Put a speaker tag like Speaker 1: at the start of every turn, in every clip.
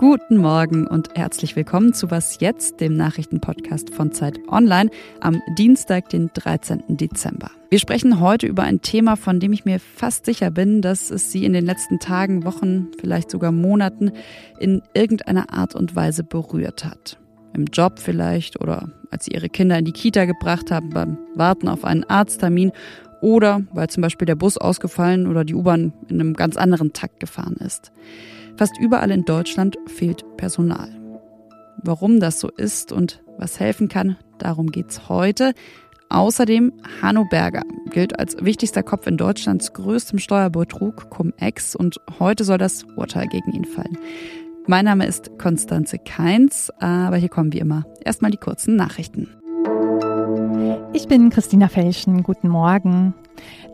Speaker 1: Guten Morgen und herzlich willkommen zu Was jetzt, dem Nachrichtenpodcast von Zeit Online am Dienstag, den 13. Dezember. Wir sprechen heute über ein Thema, von dem ich mir fast sicher bin, dass es Sie in den letzten Tagen, Wochen, vielleicht sogar Monaten in irgendeiner Art und Weise berührt hat. Im Job vielleicht oder als Sie Ihre Kinder in die Kita gebracht haben beim Warten auf einen Arzttermin oder weil zum Beispiel der Bus ausgefallen oder die U-Bahn in einem ganz anderen Takt gefahren ist. Fast überall in Deutschland fehlt Personal. Warum das so ist und was helfen kann, darum geht's heute. Außerdem Hanno Berger gilt als wichtigster Kopf in Deutschlands größtem Steuerbetrug, Cum-Ex, und heute soll das Urteil gegen ihn fallen. Mein Name ist Konstanze Keins, aber hier kommen wie immer erstmal die kurzen Nachrichten.
Speaker 2: Ich bin Christina Felschen. Guten Morgen.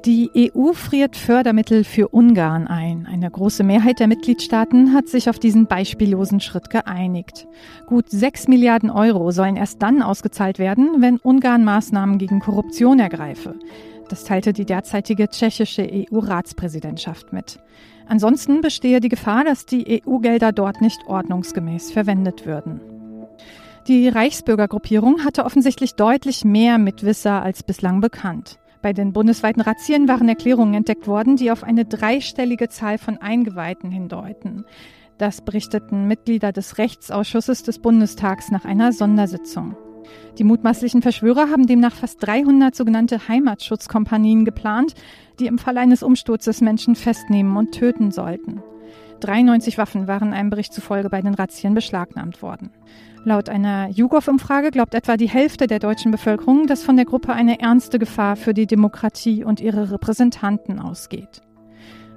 Speaker 2: Die EU friert Fördermittel für Ungarn ein. Eine große Mehrheit der Mitgliedstaaten hat sich auf diesen beispiellosen Schritt geeinigt. Gut sechs Milliarden Euro sollen erst dann ausgezahlt werden, wenn Ungarn Maßnahmen gegen Korruption ergreife. Das teilte die derzeitige tschechische EU-Ratspräsidentschaft mit. Ansonsten bestehe die Gefahr, dass die EU-Gelder dort nicht ordnungsgemäß verwendet würden. Die Reichsbürgergruppierung hatte offensichtlich deutlich mehr Mitwisser als bislang bekannt. Bei den bundesweiten Razzien waren Erklärungen entdeckt worden, die auf eine dreistellige Zahl von Eingeweihten hindeuten. Das berichteten Mitglieder des Rechtsausschusses des Bundestags nach einer Sondersitzung. Die mutmaßlichen Verschwörer haben demnach fast 300 sogenannte Heimatschutzkompanien geplant, die im Fall eines Umsturzes Menschen festnehmen und töten sollten. 93 Waffen waren einem Bericht zufolge bei den Razzien beschlagnahmt worden. Laut einer YouGov-Umfrage glaubt etwa die Hälfte der deutschen Bevölkerung, dass von der Gruppe eine ernste Gefahr für die Demokratie und ihre Repräsentanten ausgeht.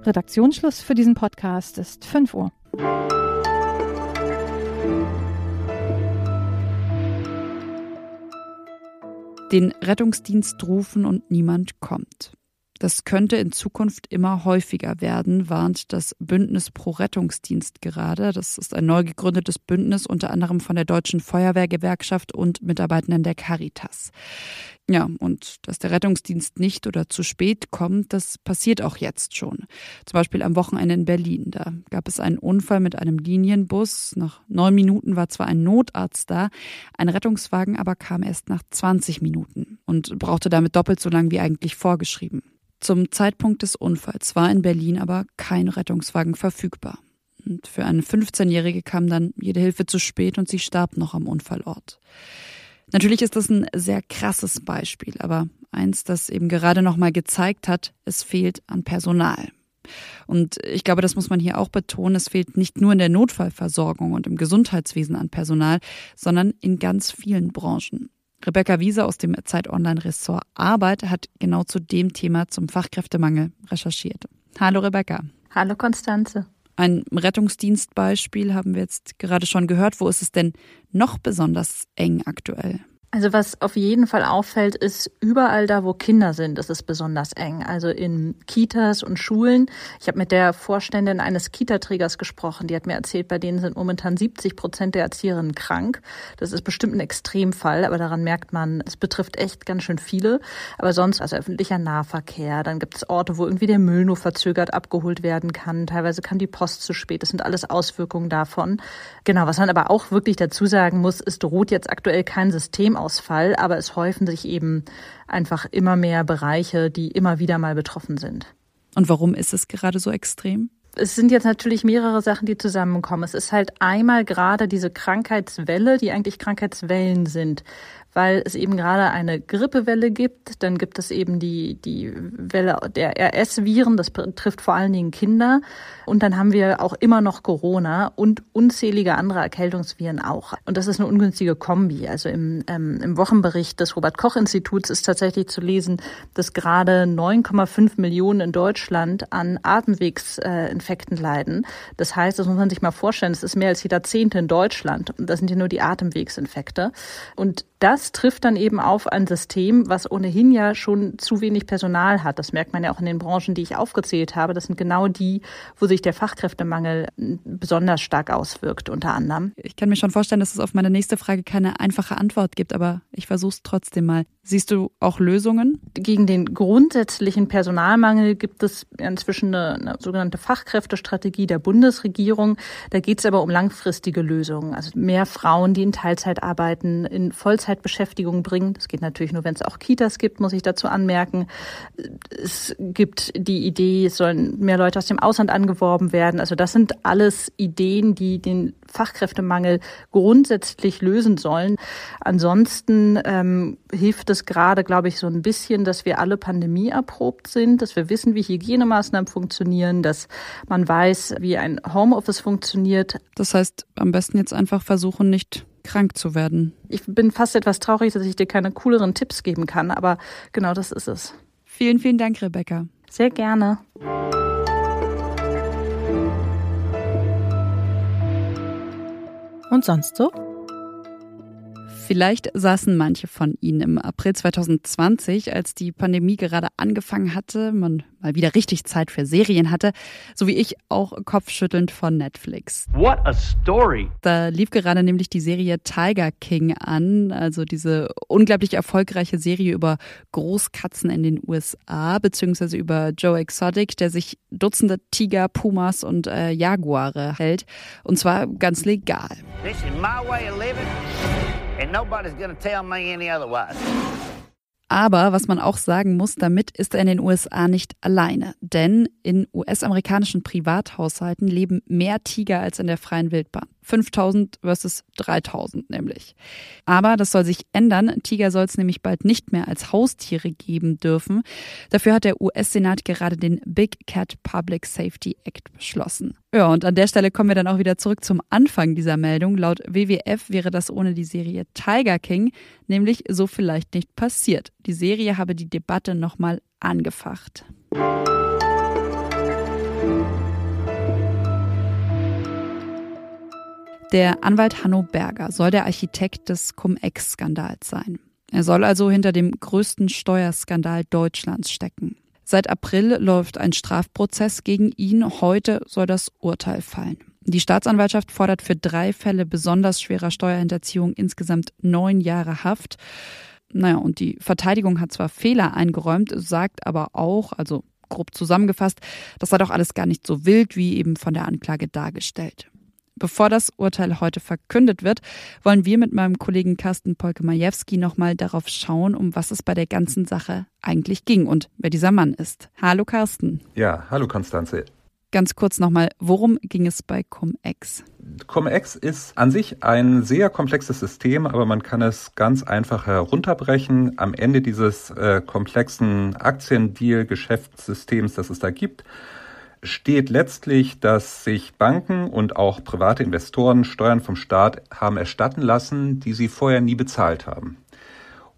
Speaker 2: Redaktionsschluss für diesen Podcast ist 5 Uhr.
Speaker 1: Den Rettungsdienst rufen und niemand kommt. Das könnte in Zukunft immer häufiger werden, warnt das Bündnis Pro Rettungsdienst gerade. Das ist ein neu gegründetes Bündnis, unter anderem von der Deutschen Feuerwehrgewerkschaft und Mitarbeitenden der Caritas. Ja, und dass der Rettungsdienst nicht oder zu spät kommt, das passiert auch jetzt schon. Zum Beispiel am Wochenende in Berlin. Da gab es einen Unfall mit einem Linienbus. Nach neun Minuten war zwar ein Notarzt da, ein Rettungswagen aber kam erst nach 20 Minuten und brauchte damit doppelt so lang wie eigentlich vorgeschrieben. Zum Zeitpunkt des Unfalls war in Berlin aber kein Rettungswagen verfügbar. Und für eine 15-Jährige kam dann jede Hilfe zu spät und sie starb noch am Unfallort. Natürlich ist das ein sehr krasses Beispiel, aber eins, das eben gerade noch mal gezeigt hat, es fehlt an Personal. Und ich glaube, das muss man hier auch betonen, es fehlt nicht nur in der Notfallversorgung und im Gesundheitswesen an Personal, sondern in ganz vielen Branchen. Rebecca Wiese aus dem Zeit Online Ressort Arbeit hat genau zu dem Thema zum Fachkräftemangel recherchiert. Hallo Rebecca.
Speaker 3: Hallo Konstanze.
Speaker 1: Ein Rettungsdienstbeispiel haben wir jetzt gerade schon gehört. Wo ist es denn noch besonders eng aktuell?
Speaker 3: Also was auf jeden Fall auffällt, ist überall da, wo Kinder sind, ist es besonders eng. Also in Kitas und Schulen. Ich habe mit der Vorständin eines Kitaträgers gesprochen. Die hat mir erzählt, bei denen sind momentan 70 Prozent der Erzieherinnen krank. Das ist bestimmt ein Extremfall, aber daran merkt man, es betrifft echt ganz schön viele. Aber sonst, also öffentlicher Nahverkehr. Dann gibt es Orte, wo irgendwie der Müll nur verzögert abgeholt werden kann. Teilweise kann die Post zu spät. Das sind alles Auswirkungen davon. Genau, was man aber auch wirklich dazu sagen muss, es droht jetzt aktuell kein System Stromausfall, aber es häufen sich eben einfach immer mehr Bereiche, die immer wieder mal betroffen sind.
Speaker 1: Und warum ist es gerade so extrem?
Speaker 3: es sind jetzt natürlich mehrere Sachen, die zusammenkommen. Es ist halt einmal gerade diese Krankheitswelle, die eigentlich Krankheitswellen sind weil es eben gerade eine Grippewelle gibt. Dann gibt es eben die, die Welle der RS-Viren, das betrifft vor allen Dingen Kinder. Und dann haben wir auch immer noch Corona und unzählige andere Erkältungsviren auch. Und das ist eine ungünstige Kombi. Also im, ähm, im Wochenbericht des Robert-Koch-Instituts ist tatsächlich zu lesen, dass gerade 9,5 Millionen in Deutschland an Atemwegsinfekten leiden. Das heißt, das muss man sich mal vorstellen, es ist mehr als jeder Zehnte in Deutschland. Und das sind ja nur die Atemwegsinfekte. Und das trifft dann eben auf ein System, was ohnehin ja schon zu wenig Personal hat. Das merkt man ja auch in den Branchen, die ich aufgezählt habe. Das sind genau die, wo sich der Fachkräftemangel besonders stark auswirkt, unter anderem.
Speaker 1: Ich kann mir schon vorstellen, dass es auf meine nächste Frage keine einfache Antwort gibt, aber ich versuche es trotzdem mal. Siehst du auch Lösungen?
Speaker 3: Gegen den grundsätzlichen Personalmangel gibt es inzwischen eine, eine sogenannte Fachkräftestrategie der Bundesregierung. Da geht es aber um langfristige Lösungen. Also mehr Frauen, die in Teilzeit arbeiten, in Vollzeitbeschäftigung bringen. Das geht natürlich nur, wenn es auch Kitas gibt, muss ich dazu anmerken. Es gibt die Idee, es sollen mehr Leute aus dem Ausland angeworben werden. Also das sind alles Ideen, die den Fachkräftemangel grundsätzlich lösen sollen. Ansonsten ähm, hilft es gerade, glaube ich, so ein bisschen, dass wir alle Pandemie erprobt sind, dass wir wissen, wie Hygienemaßnahmen funktionieren, dass man weiß, wie ein Homeoffice funktioniert.
Speaker 1: Das heißt, am besten jetzt einfach versuchen, nicht krank zu werden.
Speaker 3: Ich bin fast etwas traurig, dass ich dir keine cooleren Tipps geben kann, aber genau das ist es.
Speaker 1: Vielen, vielen Dank, Rebecca.
Speaker 3: Sehr gerne.
Speaker 2: Und sonst so?
Speaker 1: Vielleicht saßen manche von Ihnen im April 2020, als die Pandemie gerade angefangen hatte, man mal wieder richtig Zeit für Serien hatte, so wie ich auch kopfschüttelnd von Netflix.
Speaker 4: What a story!
Speaker 1: Da lief gerade nämlich die Serie Tiger King an, also diese unglaublich erfolgreiche Serie über Großkatzen in den USA, beziehungsweise über Joe Exotic, der sich Dutzende Tiger, Pumas und äh, Jaguare hält, und zwar ganz legal.
Speaker 4: This is my way of living, and nobody's gonna tell me any otherwise.
Speaker 1: Aber was man auch sagen muss, damit ist er in den USA nicht alleine. Denn in US-amerikanischen Privathaushalten leben mehr Tiger als in der freien Wildbahn. 5000 versus 3000 nämlich. Aber das soll sich ändern. Tiger soll es nämlich bald nicht mehr als Haustiere geben dürfen. Dafür hat der US-Senat gerade den Big Cat Public Safety Act beschlossen. Ja, und an der Stelle kommen wir dann auch wieder zurück zum Anfang dieser Meldung. Laut WWF wäre das ohne die Serie Tiger King nämlich so vielleicht nicht passiert. Die Serie habe die Debatte nochmal angefacht. Der Anwalt Hanno Berger soll der Architekt des Cum-Ex-Skandals sein. Er soll also hinter dem größten Steuerskandal Deutschlands stecken. Seit April läuft ein Strafprozess gegen ihn. Heute soll das Urteil fallen. Die Staatsanwaltschaft fordert für drei Fälle besonders schwerer Steuerhinterziehung insgesamt neun Jahre Haft. Naja, und die Verteidigung hat zwar Fehler eingeräumt, sagt aber auch, also grob zusammengefasst, das sei doch alles gar nicht so wild, wie eben von der Anklage dargestellt. Bevor das Urteil heute verkündet wird, wollen wir mit meinem Kollegen Carsten Polke-Majewski nochmal darauf schauen, um was es bei der ganzen Sache eigentlich ging und wer dieser Mann ist. Hallo Carsten.
Speaker 5: Ja, hallo Konstanze.
Speaker 1: Ganz kurz nochmal, worum ging es bei Cum-Ex?
Speaker 5: Cum-Ex ist an sich ein sehr komplexes System, aber man kann es ganz einfach herunterbrechen. Am Ende dieses äh, komplexen Aktiendeal-Geschäftssystems, das es da gibt, steht letztlich, dass sich Banken und auch private Investoren Steuern vom Staat haben erstatten lassen, die sie vorher nie bezahlt haben.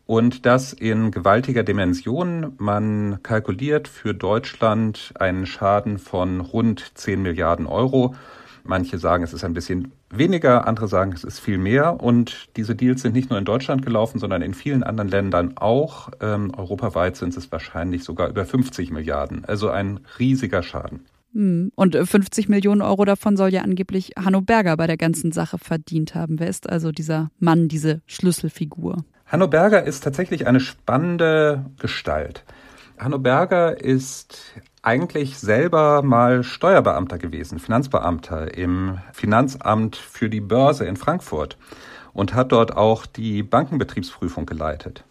Speaker 5: Und das in gewaltiger Dimension. Man kalkuliert für Deutschland einen Schaden von rund 10 Milliarden Euro. Manche sagen, es ist ein bisschen weniger, andere sagen, es ist viel mehr. Und diese Deals sind nicht nur in Deutschland gelaufen, sondern in vielen anderen Ländern auch. Ähm, europaweit sind es wahrscheinlich sogar über 50 Milliarden. Also ein riesiger Schaden.
Speaker 1: Hm. Und 50 Millionen Euro davon soll ja angeblich Hanno Berger bei der ganzen Sache verdient haben. Wer ist also dieser Mann, diese Schlüsselfigur?
Speaker 5: Hanno Berger ist tatsächlich eine spannende Gestalt. Hanno Berger ist eigentlich selber mal Steuerbeamter gewesen, Finanzbeamter im Finanzamt für die Börse in Frankfurt und hat dort auch die Bankenbetriebsprüfung geleitet.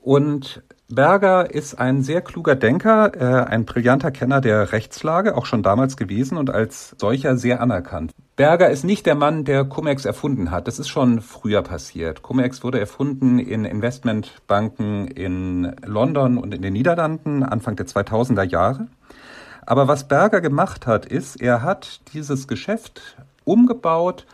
Speaker 5: Und Berger ist ein sehr kluger Denker, äh, ein brillanter Kenner der Rechtslage, auch schon damals gewesen und als solcher sehr anerkannt. Berger ist nicht der Mann, der Cumex erfunden hat. Das ist schon früher passiert. Cumex wurde erfunden in Investmentbanken in London und in den Niederlanden Anfang der 2000er Jahre. Aber was Berger gemacht hat, ist, er hat dieses Geschäft umgebaut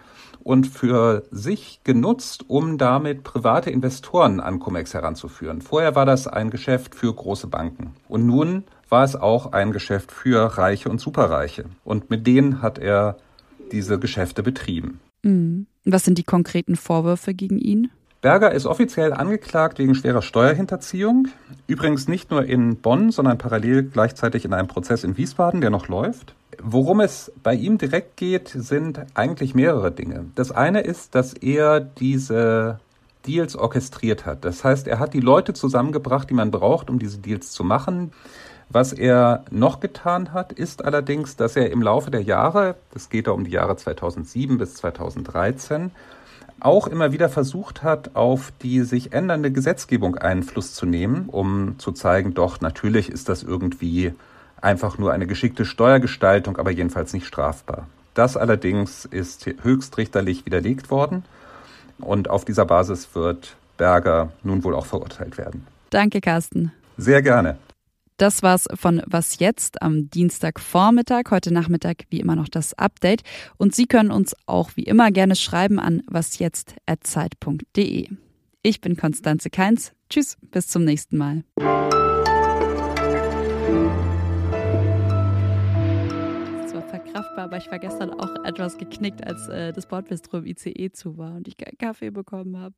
Speaker 5: und für sich genutzt, um damit private Investoren an Cumex heranzuführen. Vorher war das ein Geschäft für große Banken. Und nun war es auch ein Geschäft für Reiche und Superreiche. Und mit denen hat er diese Geschäfte betrieben.
Speaker 1: Mhm. Was sind die konkreten Vorwürfe gegen ihn?
Speaker 5: Berger ist offiziell angeklagt wegen schwerer Steuerhinterziehung. Übrigens nicht nur in Bonn, sondern parallel gleichzeitig in einem Prozess in Wiesbaden, der noch läuft. Worum es bei ihm direkt geht, sind eigentlich mehrere Dinge. Das eine ist, dass er diese Deals orchestriert hat. Das heißt, er hat die Leute zusammengebracht, die man braucht, um diese Deals zu machen. Was er noch getan hat, ist allerdings, dass er im Laufe der Jahre, das geht da um die Jahre 2007 bis 2013, auch immer wieder versucht hat, auf die sich ändernde Gesetzgebung Einfluss zu nehmen, um zu zeigen, doch natürlich ist das irgendwie einfach nur eine geschickte Steuergestaltung, aber jedenfalls nicht strafbar. Das allerdings ist höchstrichterlich widerlegt worden und auf dieser Basis wird Berger nun wohl auch verurteilt werden.
Speaker 1: Danke, Carsten.
Speaker 5: Sehr gerne.
Speaker 1: Das war's von Was jetzt am Dienstagvormittag. Heute Nachmittag wie immer noch das Update. Und Sie können uns auch wie immer gerne schreiben an wasjetzt.zeit.de. Ich bin Konstanze Keins. Tschüss, bis zum nächsten Mal. Es war verkraftbar, aber ich war gestern auch etwas geknickt, als äh, das Bordbistro im ICE zu war und ich keinen Kaffee bekommen habe.